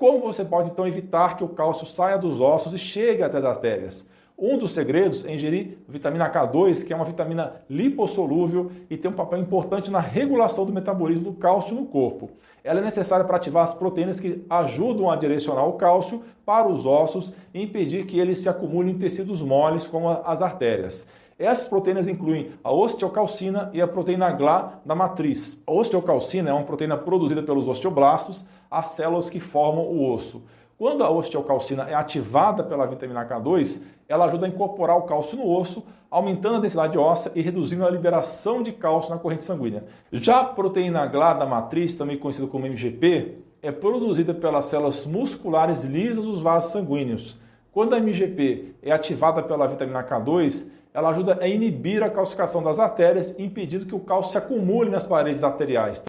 como você pode então evitar que o cálcio saia dos ossos e chegue até as artérias? Um dos segredos é ingerir vitamina K2, que é uma vitamina lipossolúvel e tem um papel importante na regulação do metabolismo do cálcio no corpo. Ela é necessária para ativar as proteínas que ajudam a direcionar o cálcio para os ossos e impedir que ele se acumule em tecidos moles, como as artérias. Essas proteínas incluem a osteocalcina e a proteína GLA da matriz. A osteocalcina é uma proteína produzida pelos osteoblastos, as células que formam o osso. Quando a osteocalcina é ativada pela vitamina K2, ela ajuda a incorporar o cálcio no osso, aumentando a densidade óssea e reduzindo a liberação de cálcio na corrente sanguínea. Já a proteína GLA da matriz, também conhecida como MGP, é produzida pelas células musculares lisas dos vasos sanguíneos. Quando a MGP é ativada pela vitamina K2, ela ajuda a inibir a calcificação das artérias, impedindo que o cálcio se acumule nas paredes arteriais.